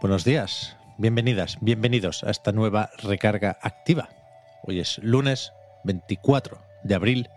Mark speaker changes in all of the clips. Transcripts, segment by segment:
Speaker 1: Buenos días, bienvenidas, bienvenidos a esta nueva recarga activa. Hoy es lunes 24 de abril.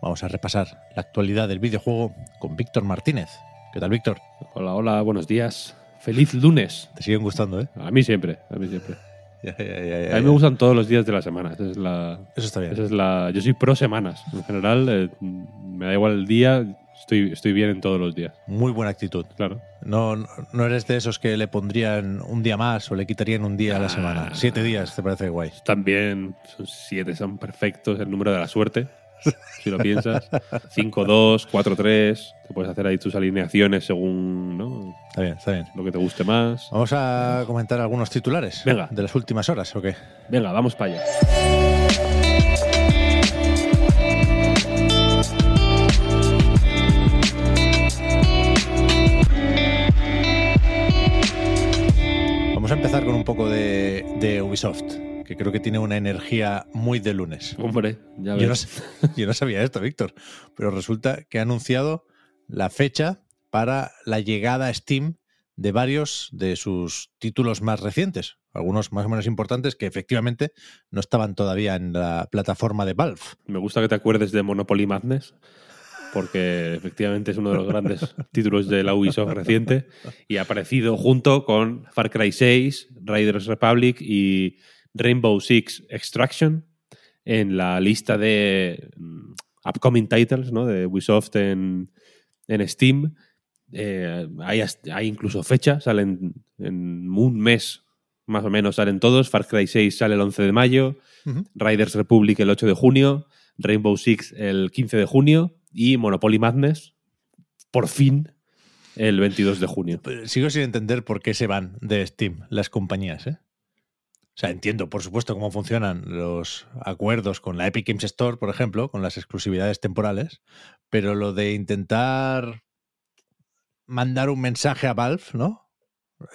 Speaker 1: Vamos a repasar la actualidad del videojuego con Víctor Martínez. ¿Qué tal, Víctor?
Speaker 2: Hola, hola, buenos días. Feliz lunes.
Speaker 1: Te siguen gustando, ¿eh?
Speaker 2: A mí siempre, a mí siempre.
Speaker 1: Ya, ya, ya, ya,
Speaker 2: A mí me gustan todos los días de la semana. Esa es la,
Speaker 1: Eso está bien.
Speaker 2: esa es la, yo soy pro semanas. En general, eh, me da igual el día, estoy, estoy bien en todos los días.
Speaker 1: Muy buena actitud.
Speaker 2: Claro.
Speaker 1: No, no- eres de esos que le pondrían un día más o le quitarían un día a la
Speaker 2: Ah.
Speaker 1: semana. Siete días, ¿te parece guay?
Speaker 2: También son siete, son perfectos, el número de la suerte, si lo piensas. 5-2, 4-3, te puedes hacer ahí tus alineaciones según ¿no?
Speaker 1: Está bien, está bien.
Speaker 2: lo que te guste más.
Speaker 1: Vamos a comentar algunos titulares
Speaker 2: Venga.
Speaker 1: de las últimas horas, ¿o qué?
Speaker 2: Venga, vamos para allá.
Speaker 1: Empezar con un poco de, de Ubisoft, que creo que tiene una energía muy de lunes.
Speaker 2: Hombre, ya ves.
Speaker 1: Yo no, sa- yo no sabía esto, Víctor, pero resulta que ha anunciado la fecha para la llegada a Steam de varios de sus títulos más recientes, algunos más o menos importantes que efectivamente no estaban todavía en la plataforma de Valve.
Speaker 2: Me gusta que te acuerdes de Monopoly Madness, porque efectivamente es uno de los grandes títulos de la Ubisoft reciente y ha aparecido junto con Far Cry 6, Raiders Republic y Rainbow Six Extraction en la lista de mm, upcoming titles ¿no? de Ubisoft en, en Steam. Eh, hay, hay incluso fecha, salen en un mes más o menos, salen todos. Far Cry 6 sale el 11 de mayo. Riders Republic el 8 de junio, Rainbow Six el 15 de junio y Monopoly Madness, por fin, el 22 de junio.
Speaker 1: Sigo sin entender por qué se van de Steam las compañías, ¿eh? O sea, entiendo, por supuesto, cómo funcionan los acuerdos con la Epic Games Store, por ejemplo, con las exclusividades temporales, pero lo de intentar mandar un mensaje a Valve, ¿no?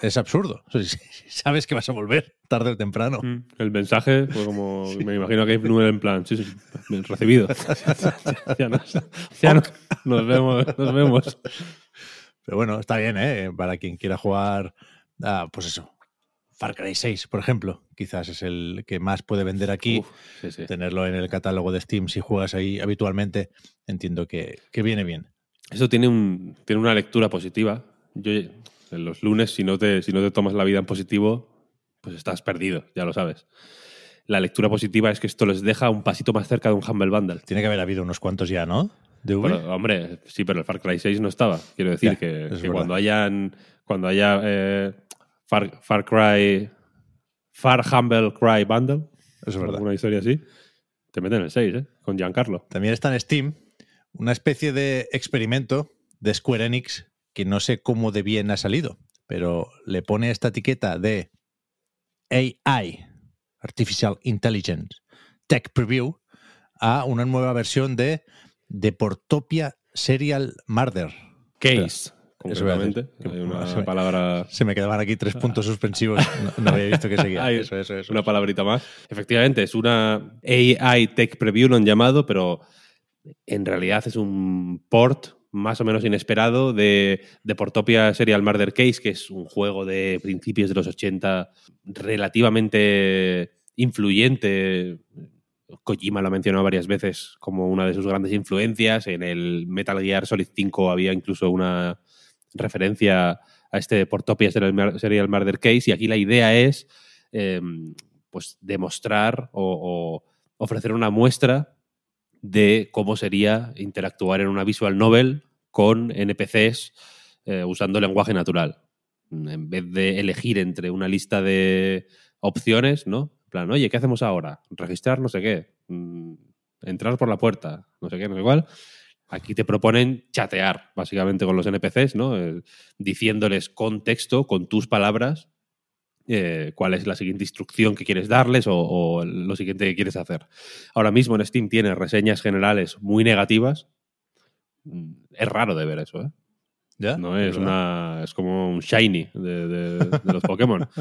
Speaker 1: Es absurdo. Sabes que vas a volver tarde o temprano.
Speaker 2: Mm, El mensaje fue como, me imagino que hay número en plan, sí, sí, recibido. ya nos, ya nos- nos vemos, nos vemos.
Speaker 1: Pero bueno, está bien, ¿eh? Para quien quiera jugar, a, pues eso, Far Cry 6, por ejemplo, quizás es el que más puede vender aquí.
Speaker 2: Uf, sí, sí.
Speaker 1: tenerlo en el catálogo de Steam si juegas ahí habitualmente, entiendo que, que viene bien.
Speaker 2: Eso tiene, un, tiene una lectura positiva. Yo, los lunes, si no, te, si no te tomas la vida en positivo, pues estás perdido, ya lo sabes. La lectura positiva es que esto les deja un pasito más cerca de un Humble Bundle.
Speaker 1: Tiene que haber habido unos cuantos ya, ¿no? De.
Speaker 2: Pero, hombre, sí, pero el Far Cry 6 no estaba. Quiero decir
Speaker 1: Ya,
Speaker 2: que, cuando hayan cuando haya eh, Far, Far Cry Far Humble Cry Bundle,
Speaker 1: es verdad.
Speaker 2: alguna historia así, te meten el 6, ¿eh? Con Giancarlo.
Speaker 1: También está en Steam una especie de experimento de Square Enix que no sé cómo de bien ha salido, pero le pone esta etiqueta de AI, Artificial Intelligence, Tech Preview, a una nueva versión de Deportopia Serial Murder.
Speaker 2: Case,
Speaker 1: Eso
Speaker 2: concretamente. Hay una
Speaker 1: Se me-
Speaker 2: palabra
Speaker 1: Se me quedaban aquí tres puntos suspensivos. No, no había visto que seguía.
Speaker 2: Ay,
Speaker 1: Eso, eso, eso.
Speaker 2: una palabrita más. Efectivamente, es una AI Tech Preview, lo han llamado, pero en realidad es un port más o menos inesperado de, de Portopia Serial Murder Case, que es un juego de principios de los 80 relativamente influyente. Kojima lo ha mencionado varias veces como una de sus grandes influencias. En el Metal Gear Solid 5 había incluso una referencia a este Portopia Serial Mur- Serial Murder Case. Y aquí la idea es eh, pues demostrar o ofrecer una muestra de cómo sería interactuar en una visual novel con NPCs eh, usando lenguaje natural. En vez de elegir entre una lista de opciones, ¿no? En plan, oye, ¿qué hacemos ahora? Registrar no sé qué. mm, Entrar por la puerta, no sé qué, no sé cuál. Aquí te proponen chatear, básicamente, con los NPCs, ¿no? Eh, diciéndoles con texto, con tus palabras, eh, cuál es la siguiente instrucción que quieres darles o, o, lo siguiente que quieres hacer. Ahora mismo en Steam tiene reseñas generales muy negativas. Mm, Es raro de ver eso, ¿eh?
Speaker 1: ¿Ya?
Speaker 2: No es una. Es como un shiny de, de- de los Pokémon.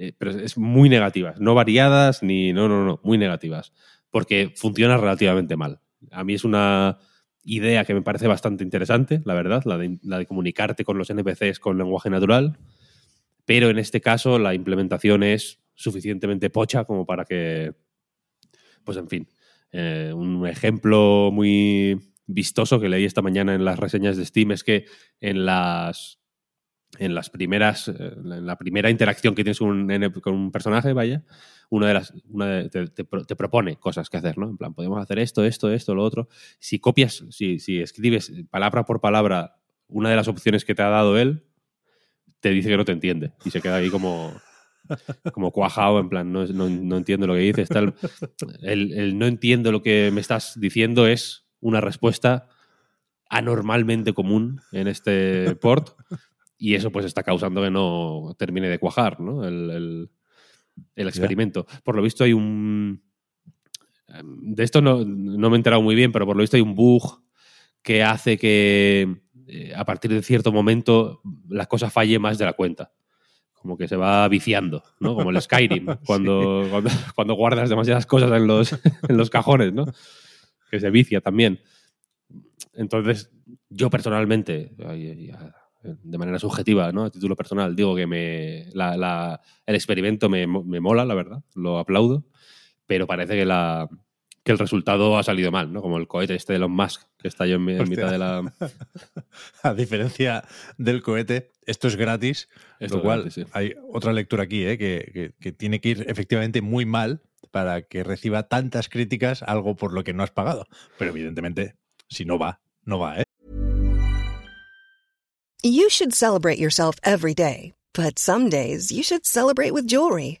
Speaker 2: Eh, Pero es muy negativas. No variadas ni. No, no, no. Muy negativas. Porque funciona relativamente mal. A mí es una idea que me parece bastante interesante, la verdad, la de, la de comunicarte con los NPCs con lenguaje natural. Pero en este caso la implementación es suficientemente pocha como para que. Pues en fin. eh, un ejemplo muy vistoso que leí esta mañana en las reseñas de Steam es que en las en las primeras eh, en la primera interacción que tienes con un, personaje vaya una de las una de- te, te propone cosas que hacer no en plan podemos hacer esto esto esto lo otro si copias si, si escribes palabra por palabra una de las opciones que te ha dado él te dice que no te entiende y se queda ahí como como cuajado, en plan, no, no, no entiendo lo que dices. Tal. El, el no entiendo lo que me estás diciendo es una respuesta anormalmente común en este port y eso pues está causando que no termine de cuajar ¿no? el, el- el experimento. Por lo visto hay un... De esto no, no me he enterado muy bien, pero por lo visto hay un bug que hace que eh, a partir de cierto momento la cosa falle más de la cuenta. Como que se va viciando, ¿no? Como el Skyrim, cuando, cuando, cuando guardas demasiadas cosas en los, en los cajones, ¿no? Que se vicia también. Entonces, yo personalmente, de manera subjetiva, ¿no? A título personal, digo que me, la- la- el experimento me, me mola, la verdad, lo aplaudo, pero parece que, la, que el resultado ha salido mal, ¿no? Como el cohete este de Elon Musk, que está yo en, en mitad de la...
Speaker 1: A diferencia del cohete, esto es gratis,
Speaker 2: Esto
Speaker 1: lo
Speaker 2: es
Speaker 1: cual
Speaker 2: gratis, sí.
Speaker 1: hay otra lectura aquí, ¿eh? que, que- que tiene que ir efectivamente muy mal para que reciba tantas críticas algo por lo que no has pagado. Pero evidentemente, si no va, no va, ¿eh?
Speaker 3: You should celebrate yourself every day, but some days you should celebrate with jewelry.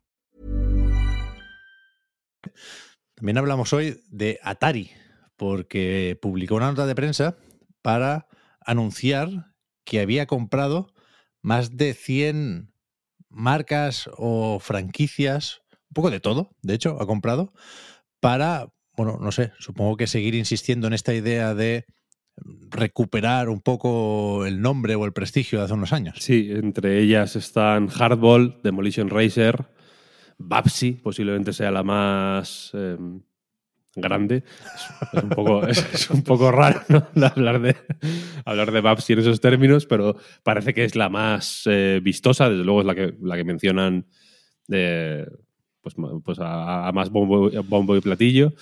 Speaker 1: También hablamos hoy de Atari, porque publicó una nota de prensa para anunciar que había comprado más de 100 marcas o franquicias, un poco de todo, de hecho, ha comprado, para, bueno, no sé, supongo que seguir insistiendo en esta idea de recuperar un poco el nombre o el prestigio de hace unos años.
Speaker 2: Sí, entre ellas están Hardball, Demolition Racer, Babsy, posiblemente sea la más eh, grande. Es, un poco, es, es un poco raro ¿no? hablar, de, hablar de Babsy en esos términos, pero parece que es la más eh, vistosa, desde luego es la que, la que mencionan eh, pues, pues a, a más bombo, bombo y platillo.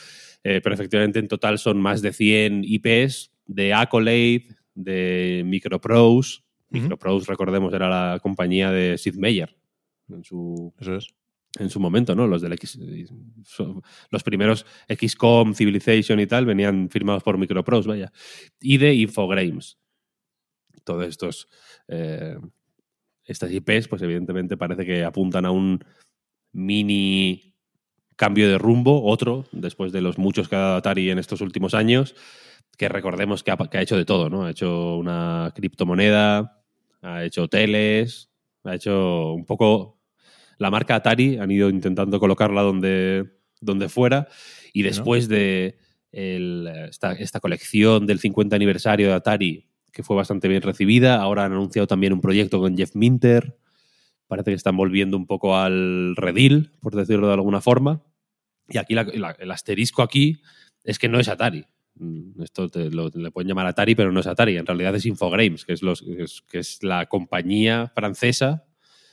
Speaker 2: Eh, pero efectivamente en total son más de 100 IPs de Accolade, de Microprose. Microprose, recordemos, era la compañía de Sid Meier en su,
Speaker 1: Eso es.
Speaker 2: En su momento, ¿no? Los del X, los primeros XCOM, Civilization y tal venían firmados por Microprose, vaya. Y de Infogrames. Todos estos eh, estas IPs, pues evidentemente parece que apuntan a un mini cambio de rumbo, otro, después de los muchos que ha dado Atari en estos últimos años, que recordemos que ha, que ha hecho de todo, ¿no? Ha hecho una criptomoneda, ha hecho hoteles, ha hecho un poco la marca Atari, han ido intentando colocarla donde, donde fuera, y después de el- esta, esta colección del 50 aniversario de Atari, que fue bastante bien recibida. Ahora han anunciado también un proyecto con Jeff Minter. Parece que están volviendo un poco al redil, por decirlo de alguna forma. Y aquí la- la- el asterisco aquí es que no es Atari. Mm, Esto te lo- le pueden llamar Atari, pero no es Atari. En realidad es Infogrames, que es, los, que es, que es la compañía francesa.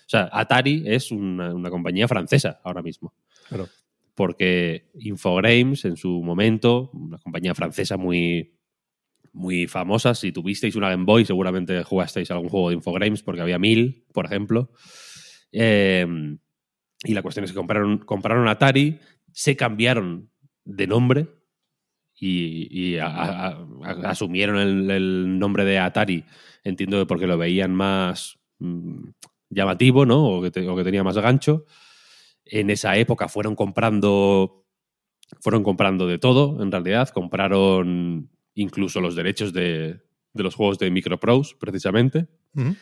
Speaker 2: O sea, Atari es una, una compañía francesa ahora mismo.
Speaker 1: Claro.
Speaker 2: Porque Infogrames, en su momento, una compañía francesa muy, muy famosa, si tuvisteis una Game Boy, seguramente jugasteis algún juego de Infogrames, porque había mil, por ejemplo. Eh, y la cuestión es que compraron, compraron Atari, se cambiaron de nombre y, y a- a- a- asumieron el, el nombre de Atari, entiendo que porque lo veían más mm, llamativo, ¿no? O que, te- o que tenía más gancho. En esa época fueron comprando fueron comprando de todo, en realidad. Compraron incluso los derechos de, de los juegos de Microprose, precisamente
Speaker 1: Ujú.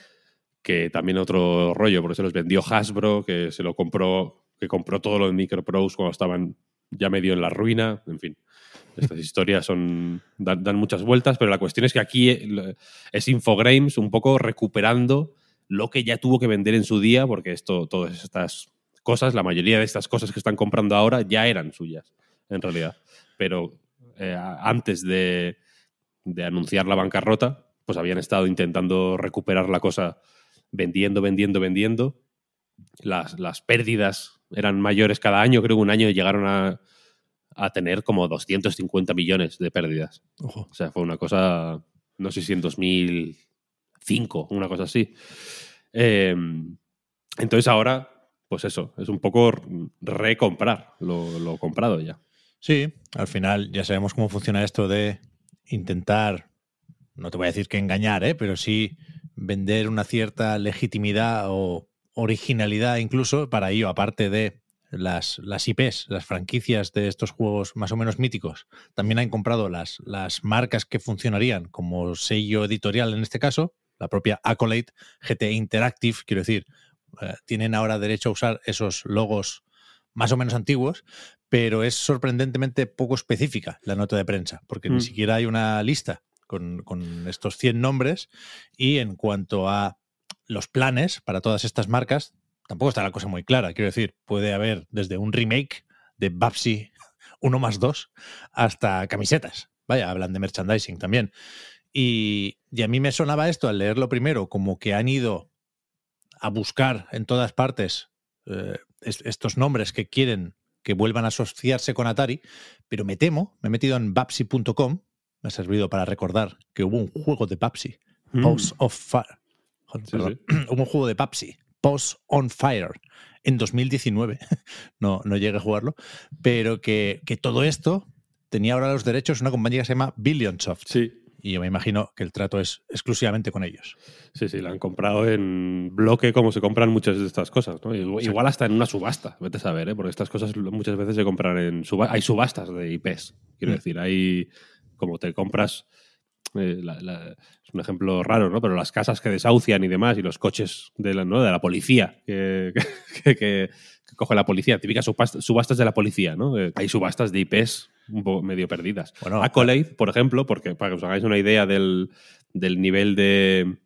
Speaker 2: que también otro rollo, porque se los vendió Hasbro, que se lo compró, que compró todo lo de Microprose cuando estaban ya medio en la ruina, en fin. Estas historias son dan, dan muchas vueltas, pero la cuestión es que aquí eh, es Infogrames un poco recuperando lo que ya tuvo que vender en su día, porque esto, todas estas cosas, la mayoría de estas cosas que están comprando ahora ya eran suyas, en realidad. Pero eh, antes de, de anunciar la bancarrota, pues habían estado intentando recuperar la cosa vendiendo, vendiendo, vendiendo. Las, las pérdidas eran mayores cada año. Creo que un año llegaron a, a tener como 250 millones de pérdidas.
Speaker 1: Ojo.
Speaker 2: O sea, fue una cosa, no sé si en 2005, una cosa así. Eh, entonces ahora, pues eso, es un poco recomprar lo, lo comprado ya.
Speaker 1: Sí, al final ya sabemos cómo funciona esto de intentar, no te voy a decir que engañar, ¿eh? pero sí vender una cierta legitimidad o originalidad incluso para ello, aparte de las, las IPs, las franquicias de estos juegos más o menos míticos, también han comprado las, las marcas que funcionarían como sello editorial en este caso, la propia Accolade, GT Interactive, quiero decir, eh, tienen ahora derecho a usar esos logos más o menos antiguos, pero es sorprendentemente poco específica la nota de prensa, porque
Speaker 2: Mm.
Speaker 1: ni siquiera hay una lista con, con estos 100 nombres y en cuanto a los planes para todas estas marcas, tampoco está la cosa muy clara. Quiero decir, puede haber desde un remake de Babsy 1 más 2 hasta camisetas. Vaya, hablan de merchandising también. Y, y a mí me sonaba esto al leerlo primero como que han ido a buscar en todas partes eh, es- estos nombres que quieren que vuelvan a asociarse con Atari, pero me temo, me he metido en Babsy.com, me ha servido para recordar que hubo un juego de Babsy, Pause of Fire.
Speaker 2: Sí.
Speaker 1: Hubo un juego de Babsy, Pause on Fire, en 2019. No, no llegué a jugarlo, pero que, que todo esto tenía ahora los derechos una compañía que se llama Billionsoft.
Speaker 2: Sí,
Speaker 1: Y yo me imagino que el trato es exclusivamente con ellos.
Speaker 2: Sí, sí, la han comprado en bloque como se compran muchas de estas cosas. ¿no? Igual, igual hasta en una subasta, vete a saber, ¿eh? porque estas cosas muchas veces se compran en subastas. Hay subastas de IPs, quiero
Speaker 1: Mm.
Speaker 2: decir, hay como te compras. eh, la- la- es un ejemplo raro, ¿no? Pero las casas que desahucian y demás, y los coches de la, ¿no? de la policía que, que, que- que coge la policía, típicas subastas, de la policía, ¿no? Eh, Hay subastas de IPs un poco medio perdidas.
Speaker 1: Bueno,
Speaker 2: Accolade, por ejemplo, porque para que os hagáis una idea del, del nivel de,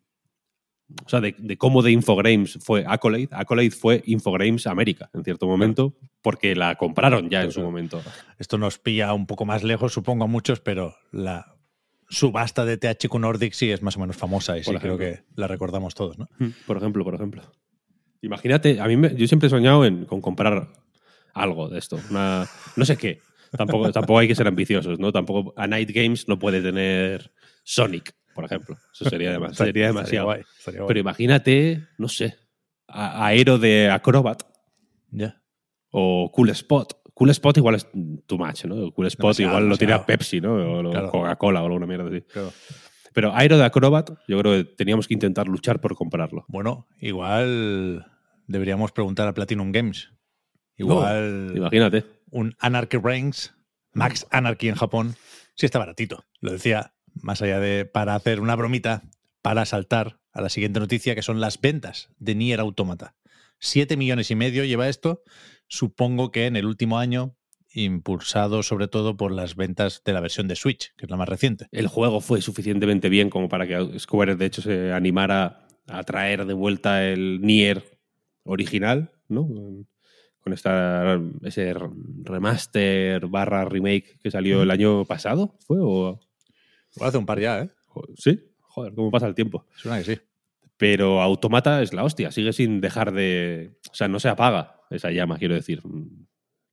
Speaker 2: o sea, de, de cómo de Infogrames fue Accolade. Accolade fue Infogrames América en cierto momento, porque la compraron ya en su momento.
Speaker 1: Esto nos pilla un poco más lejos, supongo, a muchos, pero la subasta de THQ Nordic sí es más o menos famosa y sí creo que la recordamos todos, ¿no?
Speaker 2: Por ejemplo, por ejemplo. Imagínate, a mí me- yo siempre he soñado en, con comprar algo de esto. Una, no sé qué. Tampoco, tampoco hay que ser ambiciosos, ¿no? Tampoco a Night Games no puede tener Sonic, por ejemplo. Eso sería, demas- sería demasiado.
Speaker 1: guay, estaría guay.
Speaker 2: Pero imagínate, no sé, a- Aero de Acrobat
Speaker 1: Ya.
Speaker 2: o Cool Spot. Cool Spot igual es too much, ¿no? Cool Spot
Speaker 1: Demasiado,
Speaker 2: igual lo tiene a
Speaker 1: demasiado.
Speaker 2: Pepsi, ¿no? O lo-
Speaker 1: Claro.
Speaker 2: Coca-Cola o alguna mierda así.
Speaker 1: Claro.
Speaker 2: Pero Aero de Acrobat, yo creo que teníamos que intentar luchar por comprarlo.
Speaker 1: Bueno, igual deberíamos preguntar a Platinum Games. Igual
Speaker 2: Imagínate.
Speaker 1: un Anarchy Reigns, Max Anarchy en Japón, sí está baratito. Lo decía más allá de para hacer una bromita, para saltar a la siguiente noticia, que son las ventas de Nier Automata. Siete millones y medio lleva esto. Supongo que en el último año impulsado sobre todo por las ventas de la versión de Switch, que es la más reciente.
Speaker 2: El juego fue suficientemente bien como para que Square, de hecho, se animara a traer de vuelta el Nier original, ¿no? Con esta, ese remaster barra remake que salió el año pasado, ¿fue? O...
Speaker 1: Hace un par ya, ¿eh?
Speaker 2: Sí, joder, cómo pasa el tiempo.
Speaker 1: Suena que sí.
Speaker 2: Pero Automata es la hostia, sigue sin dejar de. O sea, no se apaga esa llama, quiero decir.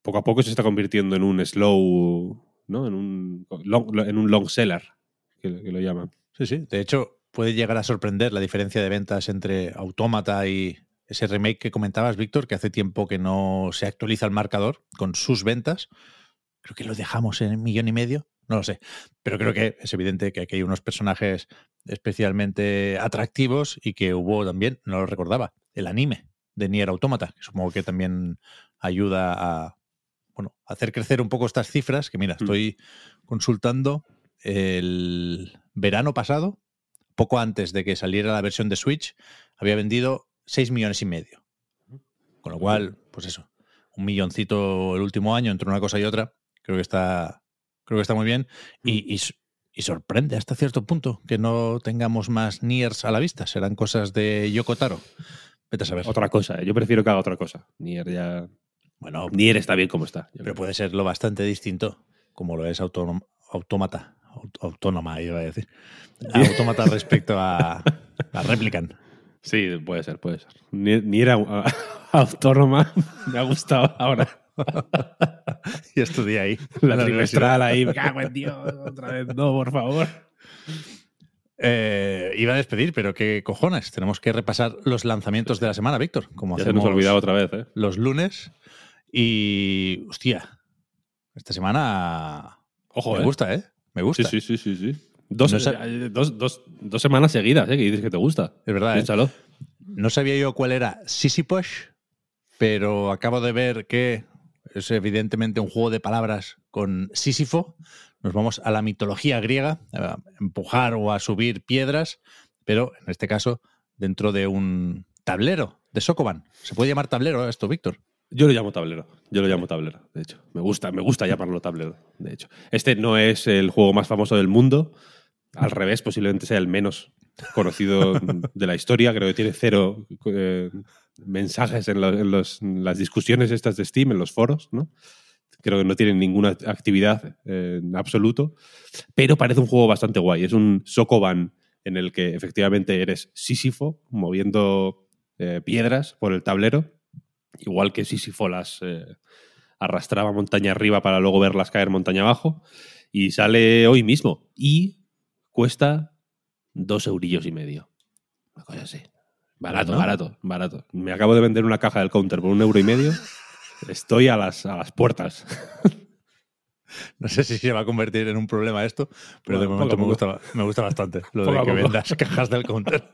Speaker 2: Poco a poco se está convirtiendo en un slow, ¿no? En un long, en un long seller, que, lo llaman.
Speaker 1: Sí, sí. De hecho, puede llegar a sorprender la diferencia de ventas entre Automata y ese remake que comentabas, Víctor, que hace tiempo que no se actualiza el marcador con sus ventas. Creo que lo dejamos en un millón y medio. No lo sé. Pero creo que es evidente que aquí hay unos personajes especialmente atractivos y que hubo también, no lo recordaba, el anime de Nier Automata, que supongo que también ayuda a bueno, hacer crecer un poco estas cifras, que mira, mm. estoy consultando el verano pasado, poco antes de que saliera la versión de Switch, había vendido 6 millones y medio. Con lo cual, pues eso, un milloncito el último año entre una cosa y otra, creo que está, creo que está muy bien. Y, mm. y, sorprende hasta cierto punto que no tengamos más Niers a la vista. Serán cosas de Yoko Taro. Vete a saber.
Speaker 2: Otra cosa, yo prefiero que haga otra cosa. Nier ya. Bueno, Nier está bien como está.
Speaker 1: Pero puede ser lo bastante distinto, como lo es Autómata. Autónoma, iba a decir. Autómata respecto a, a Replicant.
Speaker 2: Sí, puede ser, puede ser. Ni, era autónoma, me ha gustado ahora.
Speaker 1: y estudié ahí.
Speaker 2: La, trimestral ahí, me cago en Dios, otra vez, no, por favor.
Speaker 1: Eh, iba a despedir, pero qué cojones. Tenemos que repasar los lanzamientos de la semana, Víctor. Como
Speaker 2: ya se nos olvidado otra vez, ¿eh?
Speaker 1: Los lunes. Y. Hostia. Esta semana.
Speaker 2: Ojo,
Speaker 1: me
Speaker 2: ¿eh?
Speaker 1: gusta, ¿eh? Me gusta.
Speaker 2: Sí, sí, sí, sí. Dos, eh, dos, dos, dos, semanas seguidas, ¿eh? Que dices que te gusta.
Speaker 1: Es verdad, ¿eh? No sabía yo cuál era Push, pero acabo de ver que es evidentemente un juego de palabras con Sísifo. Nos vamos a la mitología griega, a empujar o a subir piedras, pero en este caso dentro de un tablero de Sokoban. ¿Se puede llamar tablero esto, Víctor?
Speaker 2: Yo lo llamo tablero. Yo lo llamo tablero, de hecho. Me gusta, me gusta llamarlo tablero, de hecho. Este no es el juego más famoso del mundo. Al revés, posiblemente sea el menos conocido de la historia. Creo que tiene cero eh, mensajes en, las discusiones estas de Steam, en los foros, ¿no? Creo que no tienen ninguna actividad eh, en absoluto. Pero parece un juego bastante guay. Es un Sokoban en el que efectivamente eres Sísifo moviendo eh, piedras por el tablero igual que Sísifo las eh, arrastraba montaña arriba para luego verlas caer montaña abajo. Y sale hoy mismo. Y cuesta dos eurillos y medio. Una cosa así. Barato, barato, barato. Me acabo de vender una caja del counter por un euro y medio. Estoy a las, a las puertas.
Speaker 1: No sé si se va a convertir en un problema esto, pero de momento me gusta, me gusta bastante lo de que vendas cajas del counter.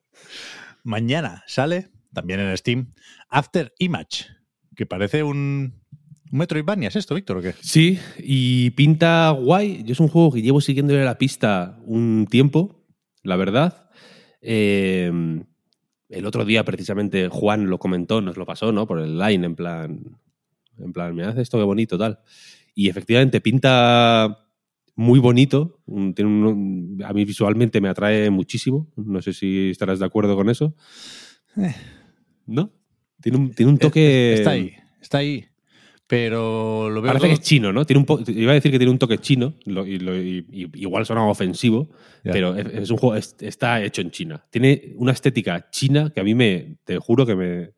Speaker 1: Mañana sale también en Steam, After Image, que parece un, un Metroidvania, ¿es esto, Víctor, o qué?
Speaker 2: Sí, y pinta guay. Yo es un juego que llevo siguiéndole la pista un tiempo, la verdad. Em, el otro día, precisamente, Juan lo comentó, nos lo pasó, ¿no? Por el line, en plan. En plan, me hace esto qué bonito, tal. Y efectivamente pinta muy bonito. Tiene a mí visualmente me atrae muchísimo. No sé si estarás de acuerdo con eso. Eh. ¿No? Tiene un, tiene un toque.
Speaker 1: Está ahí, está ahí. Pero lo veo.
Speaker 2: Parece que es chino, ¿no? Tiene un iba a decir que tiene un toque chino, y, igual suena ofensivo, pero es, un juego, está hecho en China. Tiene una estética china que a mí me, te juro que me,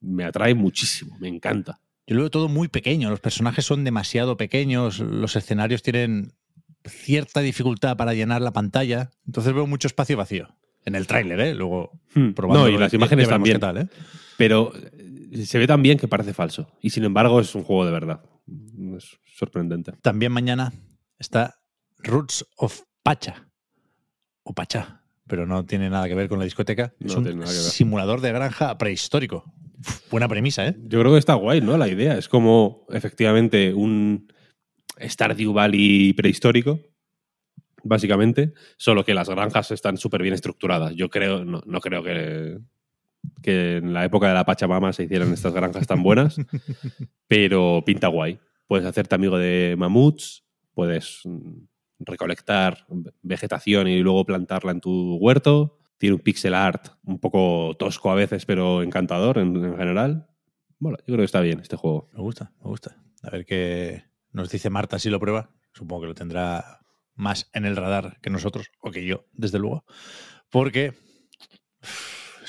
Speaker 2: me atrae muchísimo, me encanta.
Speaker 1: Yo lo veo todo muy pequeño, los personajes son demasiado pequeños, los escenarios tienen cierta dificultad para llenar la pantalla, entonces veo mucho espacio vacío. En el tráiler, ¿eh? Luego
Speaker 2: hmm. No, y las imágenes también. Tal, ¿eh? Pero eh, se ve tan bien que parece falso. Y sin embargo es un juego de verdad. Es sorprendente.
Speaker 1: También mañana está Roots of Pacha. O Pacha. Pero no tiene nada que ver con la discoteca. es un simulador de granja prehistórico. buena premisa, ¿eh?
Speaker 2: Yo creo que está guay, ¿no? La idea. Es como efectivamente un Stardew Valley prehistórico básicamente, solo que las granjas están súper bien estructuradas. Yo creo, no, creo que, que en la época de la Pachamama se hicieran estas granjas tan buenas, pero pinta guay. puedes hacerte amigo de mamuts, puedes recolectar vegetación y luego plantarla en tu huerto. Tiene un pixel art un poco tosco a veces, pero encantador en, en general. Bueno, yo creo que está bien este juego.
Speaker 1: Me gusta, me gusta. A ver qué nos dice Marta si lo prueba. Supongo que lo tendrá más en el radar que nosotros, o que yo, desde luego. Porque.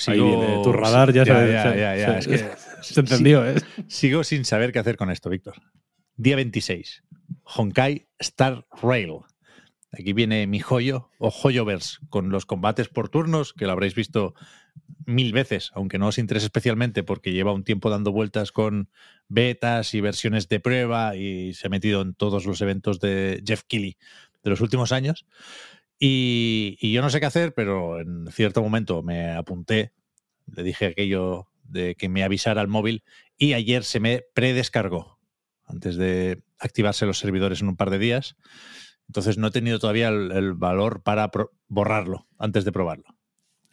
Speaker 2: Ahí viene tu radar, ya
Speaker 1: ya,
Speaker 2: se-
Speaker 1: ya, ya,
Speaker 2: se-
Speaker 1: es que
Speaker 2: Se entendió, ¿eh?
Speaker 1: Sigo sin saber qué hacer con esto, Víctor. Día 26. Honkai Star Rail. Aquí viene mi joyo o joyoverse con los combates por turnos, que lo habréis visto mil veces, aunque no os interese especialmente porque lleva un tiempo dando vueltas con betas y versiones de prueba y se ha metido en todos los eventos de Jeff Keighley de los últimos años. Y, y yo no sé qué hacer, pero en cierto momento me apunté, le dije aquello de que me avisara al móvil y ayer se me predescargó antes de activarse los servidores en un par de días. Entonces no he tenido todavía el, el valor para borrarlo antes de probarlo.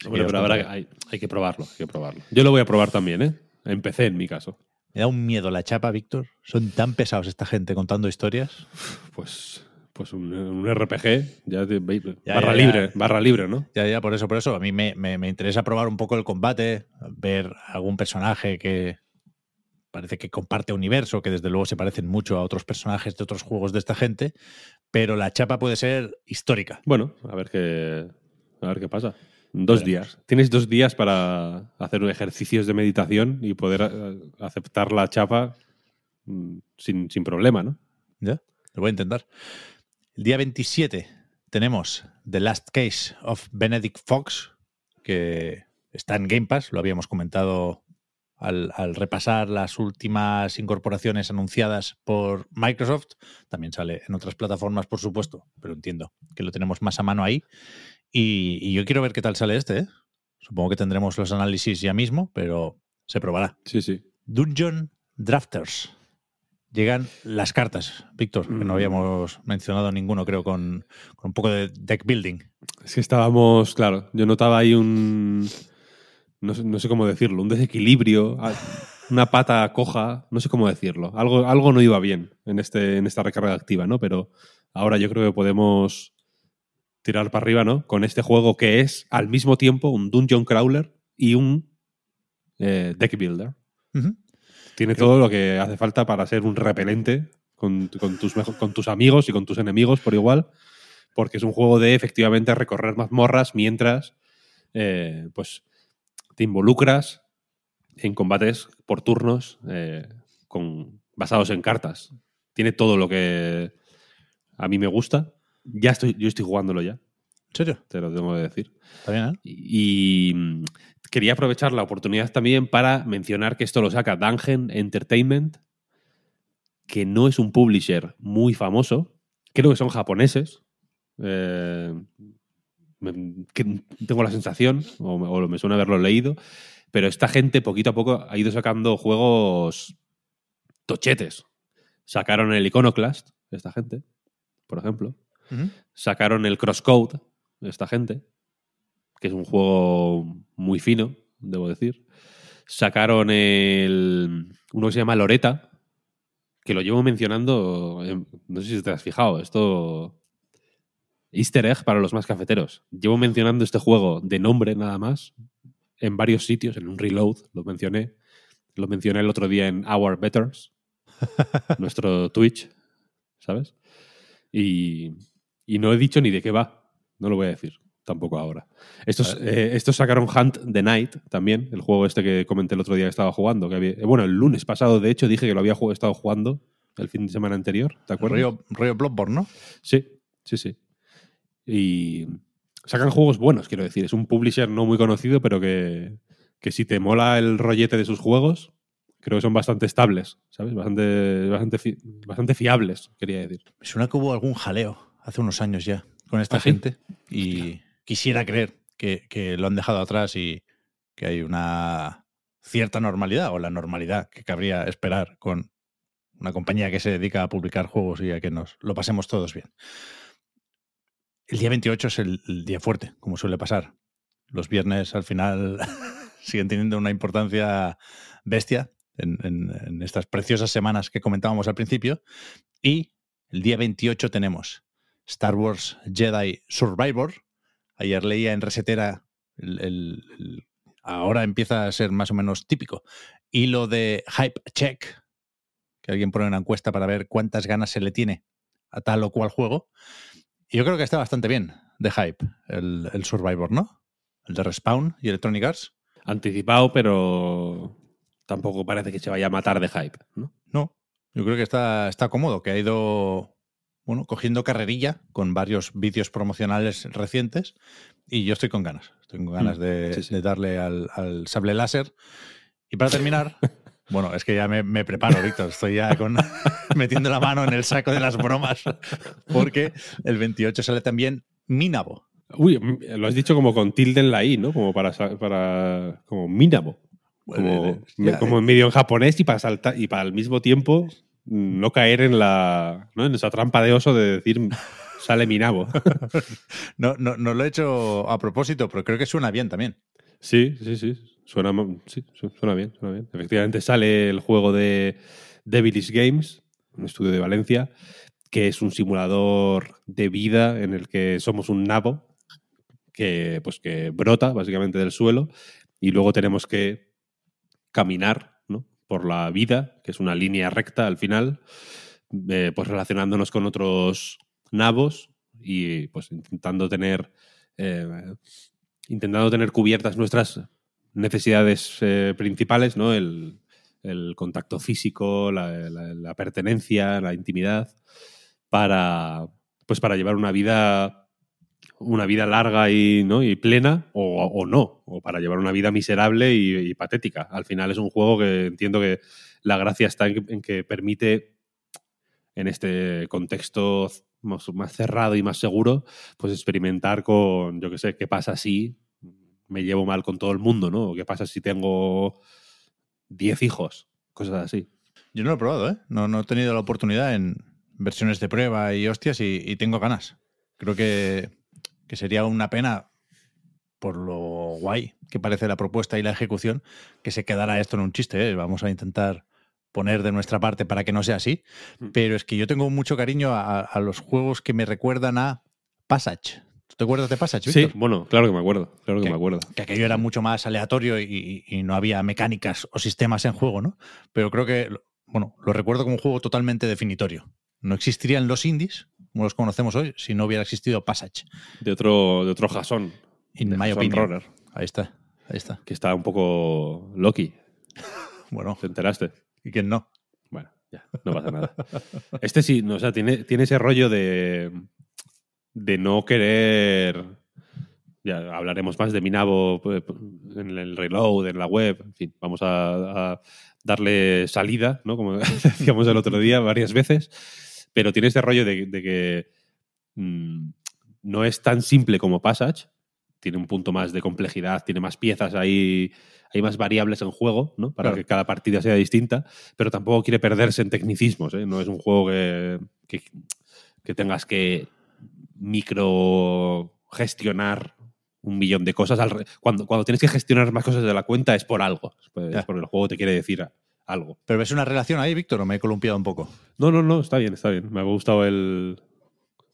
Speaker 2: Bueno, pero habrá,
Speaker 1: contaré.
Speaker 2: hay, hay que probarlo, hay que probarlo. Yo lo voy a probar también, ¿eh? Empecé en mi caso.
Speaker 1: Me da un miedo la chapa, Víctor. Son tan pesados esta gente contando historias.
Speaker 2: Pues, pues un, un RPG, ya te-
Speaker 1: Ya,
Speaker 2: barra
Speaker 1: ya, ya.
Speaker 2: libre, barra libre, ¿no?
Speaker 1: Ya, ya, por eso, por eso. A mí me, me- me interesa probar un poco el combate, ver algún personaje que parece que comparte universo, que desde luego se parecen mucho a otros personajes de otros juegos de esta gente, pero la chapa puede ser histórica.
Speaker 2: Bueno, a ver qué, a ver qué pasa. Dos
Speaker 1: Veremos.
Speaker 2: días. Tienes dos días para hacer ejercicios de meditación y poder eh, aceptar la chapa mm, sin, sin problema, ¿no?
Speaker 1: ¿Ya? Lo voy a intentar. El día 27 tenemos The Last Case of Benedict Fox, que está en Game Pass, lo habíamos comentado al, al repasar las últimas incorporaciones anunciadas por Microsoft. También sale en otras plataformas, por supuesto, pero entiendo que lo tenemos más a mano ahí. Y, y yo quiero ver qué tal sale este. ¿eh? Supongo que tendremos los análisis ya mismo, pero se probará.
Speaker 2: Sí, sí.
Speaker 1: Dungeon Drafters. Llegan las cartas, Víctor, que no
Speaker 2: Mm.
Speaker 1: habíamos mencionado ninguno, creo, con, con un poco de deck building.
Speaker 2: Es que estábamos, claro, yo notaba ahí un. No sé, no sé cómo decirlo, un desequilibrio, una pata coja, no sé cómo decirlo. Algo, algo no iba bien en, este, en esta recarga activa, ¿no? Pero ahora yo creo que podemos tirar para arriba, ¿no? Con este juego que es al mismo tiempo un dungeon crawler y un eh, deck builder. Tiene todo lo que hace falta para ser un repelente con, con tus, mejo- con tus amigos y con tus enemigos por igual, porque es un juego de efectivamente recorrer mazmorras mientras eh, pues, te involucras en combates por turnos eh, con, basados en cartas. Tiene todo lo que a mí me gusta. Ya estoy, yo estoy jugándolo ya,
Speaker 1: ¿En serio?
Speaker 2: te lo tengo que decir.
Speaker 1: Está bien, ¿eh?
Speaker 2: Y, mm, quería aprovechar la oportunidad también para mencionar que esto lo saca Dungeon Entertainment, que no es un publisher muy famoso. Creo que son japoneses. Eh, me- que tengo la sensación, o, me- o me suena haberlo leído, pero esta gente poquito a poco ha ido sacando juegos tochetes. Sacaron el Iconoclast, esta gente, por ejemplo sacaron el Crosscode, esta gente, que es un juego muy fino, debo decir. Sacaron el, uno que se llama Loreta, que lo llevo mencionando, en- no sé si te has fijado, esto... Easter egg para los más cafeteros. Llevo mencionando este juego de nombre nada más en varios sitios, en un reload, lo mencioné. Lo mencioné el otro día en Our Betters, nuestro Twitch, ¿sabes? Y, y no he dicho ni de qué va. No lo voy a decir tampoco ahora. Estos, eh, estos sacaron Hunt the Night también, el juego este que comenté el otro día que estaba jugando. Que había, eh, bueno, el lunes pasado, de hecho, dije que lo había estado jugando el fin de semana anterior. ¿Te acuerdas?
Speaker 1: Rollo, rollo Bloodborne, ¿no?
Speaker 2: Sí, sí, sí. Y sacan juegos buenos, quiero decir. Es un publisher no muy conocido, pero que, que si te mola el rollete de sus juegos, creo que son bastante estables, ¿sabes? Bastante, bastante, fi- bastante fiables, quería decir.
Speaker 1: Me suena que hubo algún jaleo hace unos años ya con esta
Speaker 2: ¿Ah, sí?
Speaker 1: gente y quisiera creer que, que lo han dejado atrás y que hay una cierta normalidad o la normalidad que cabría esperar con una compañía que se dedica a publicar juegos y a que nos lo pasemos todos bien. El día 28 es el, el día fuerte, como suele pasar. Los viernes al final siguen teniendo una importancia bestia en, en- en estas preciosas semanas que comentábamos al principio. Y el día 28 tenemos Star Wars Jedi Survivor. Ayer leía en Resetera, el- el- el- ahora empieza a ser más o menos típico. Y lo de Hype Check, que alguien pone una encuesta para ver cuántas ganas se le tiene a tal o cual juego. Y yo creo que está bastante bien de Hype, el, el Survivor, ¿no? El de Respawn y Electronic Arts.
Speaker 2: Anticipado, pero tampoco parece que se vaya a matar de hype, ¿no?
Speaker 1: No, yo creo que está, está cómodo, que ha ido bueno, cogiendo carrerilla con varios vídeos promocionales recientes y yo estoy con ganas. Estoy con ganas
Speaker 2: Mm,
Speaker 1: de,
Speaker 2: sí, sí.
Speaker 1: de darle al, al sable láser. Y para terminar, bueno, es que ya me, me preparo, Víctor. Estoy ya con, metiendo la mano en el saco de las bromas porque el 28 sale también Minabo.
Speaker 2: Uy, mm, lo has dicho como con tilde en la I, ¿no? Como para, para como Minabo. Como,
Speaker 1: Eh,
Speaker 2: me-
Speaker 1: ya,
Speaker 2: como en medio en japonés y para saltar y para al mismo tiempo no caer en la ¿no? en esa trampa de oso de decir sale Minabo.
Speaker 1: No, no, no lo he hecho a propósito, pero creo que suena bien también.
Speaker 2: Sí, sí, sí. Suena, sí, su- suena bien, suena bien. Efectivamente sale el juego de Devilish Games, un estudio de Valencia, que es un simulador de vida en el que somos un nabo que, pues, que brota básicamente del suelo y luego tenemos que caminar. Por la vida, que es una línea recta al final, eh, pues relacionándonos con otros nabos y pues intentando tener eh, intentando tener cubiertas nuestras necesidades eh, principales, ¿no? El, el contacto físico, la, la- la pertenencia, la intimidad, para pues para llevar una vida una vida larga y, ¿no? y plena o, o no, o para llevar una vida miserable y, patética. Al final es un juego que entiendo que la gracia está en que, permite, en este contexto más, más cerrado y más seguro, pues experimentar con, yo qué sé, qué pasa si me llevo mal con todo el mundo, ¿no? O qué pasa si tengo 10 hijos, cosas así.
Speaker 1: Yo no lo he probado, ¿eh? No, no he tenido la oportunidad en versiones de prueba y hostias y tengo ganas. Creo que, que sería una pena, por lo guay que parece la propuesta y la ejecución, que se quedara esto en un chiste. ¿eh? Vamos a intentar poner de nuestra parte para que no sea así.
Speaker 2: Mm.
Speaker 1: Pero es que yo tengo mucho cariño a, a los juegos que me recuerdan a Passage. ¿Tú te acuerdas de Passage,
Speaker 2: Sí, bueno, claro que me acuerdo, claro que me acuerdo.
Speaker 1: que aquello era mucho más aleatorio y, y no había mecánicas o sistemas en juego, ¿no? Pero creo que, bueno, lo recuerdo como un juego totalmente definitorio. No existirían los indies, como los conocemos hoy, si no hubiera existido Passage,
Speaker 2: De otro, de otro Jason,
Speaker 1: in
Speaker 2: de
Speaker 1: my
Speaker 2: Jason
Speaker 1: opinion. Ahí está, ahí está.
Speaker 2: que está un poco Loki,
Speaker 1: Bueno,
Speaker 2: ¿te enteraste?
Speaker 1: ¿y quién no?
Speaker 2: Bueno, ya, no pasa nada. Este sí, no, o sea, tiene, tiene ese rollo de, de no querer. Ya hablaremos más de Minabo pues, en el reload, en la web. En fin, vamos a, a darle salida, ¿no? Como decíamos el otro día varias veces. Pero tiene ese rollo de, de que mm, no es tan simple como Passage. Tiene un punto más de complejidad, tiene más piezas ahí, hay más variables en juego, ¿no? Para
Speaker 1: Claro.
Speaker 2: que cada partida sea distinta pero tampoco quiere perderse en tecnicismos. ¿eh? No es un juego que, que, que tengas que micro gestionar un millón de cosas. al re- Cuando, cuando tienes que gestionar más cosas de la cuenta es por algo. Es porque el juego te quiere decir algo.
Speaker 1: ¿Pero ves una relación ahí, Víctor, o me he columpiado un poco?
Speaker 2: No, no, no, está bien, está bien. Me ha gustado el.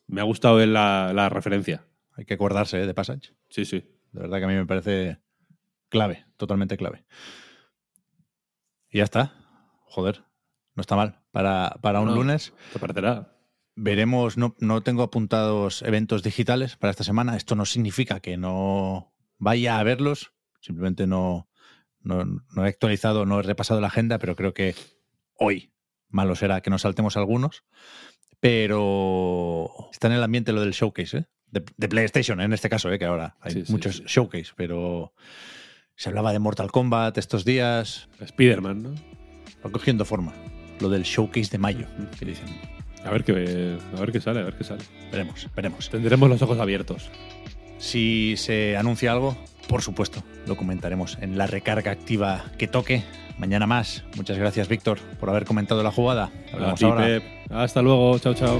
Speaker 2: Me ha gustado el- la, la referencia.
Speaker 1: Hay que acordarse ¿eh? de Passage.
Speaker 2: Sí, sí.
Speaker 1: De verdad que a mí me parece clave, totalmente clave. Y ya está. Joder, no está mal. Para, para un
Speaker 2: No.
Speaker 1: lunes
Speaker 2: Te parecerá.
Speaker 1: veremos, no, no tengo apuntados eventos digitales para esta semana. Esto no significa que no vaya a verlos, simplemente no, no, no he actualizado, no he repasado la agenda, pero creo que hoy malo será que nos saltemos algunos. Pero está en el ambiente lo del showcase, ¿eh? de, de PlayStation en este caso, ¿eh? que ahora hay
Speaker 2: Sí, sí,
Speaker 1: muchos
Speaker 2: sí.
Speaker 1: showcase, pero se hablaba de Mortal Kombat estos días,
Speaker 2: Spider-Man, ¿no?
Speaker 1: va cogiendo forma. Lo del showcase de mayo, que dicen.
Speaker 2: A ver qué, a ver qué sale, a ver qué sale.
Speaker 1: Veremos, veremos.
Speaker 2: Tendremos los ojos abiertos.
Speaker 1: Si se anuncia algo, por supuesto, lo comentaremos en la recarga activa que toque. Mañana más. Muchas gracias, Víctor, por haber comentado la jugada. Hablamos
Speaker 2: ti,
Speaker 1: ahora.
Speaker 2: Pep. Hasta luego. Chao, chao.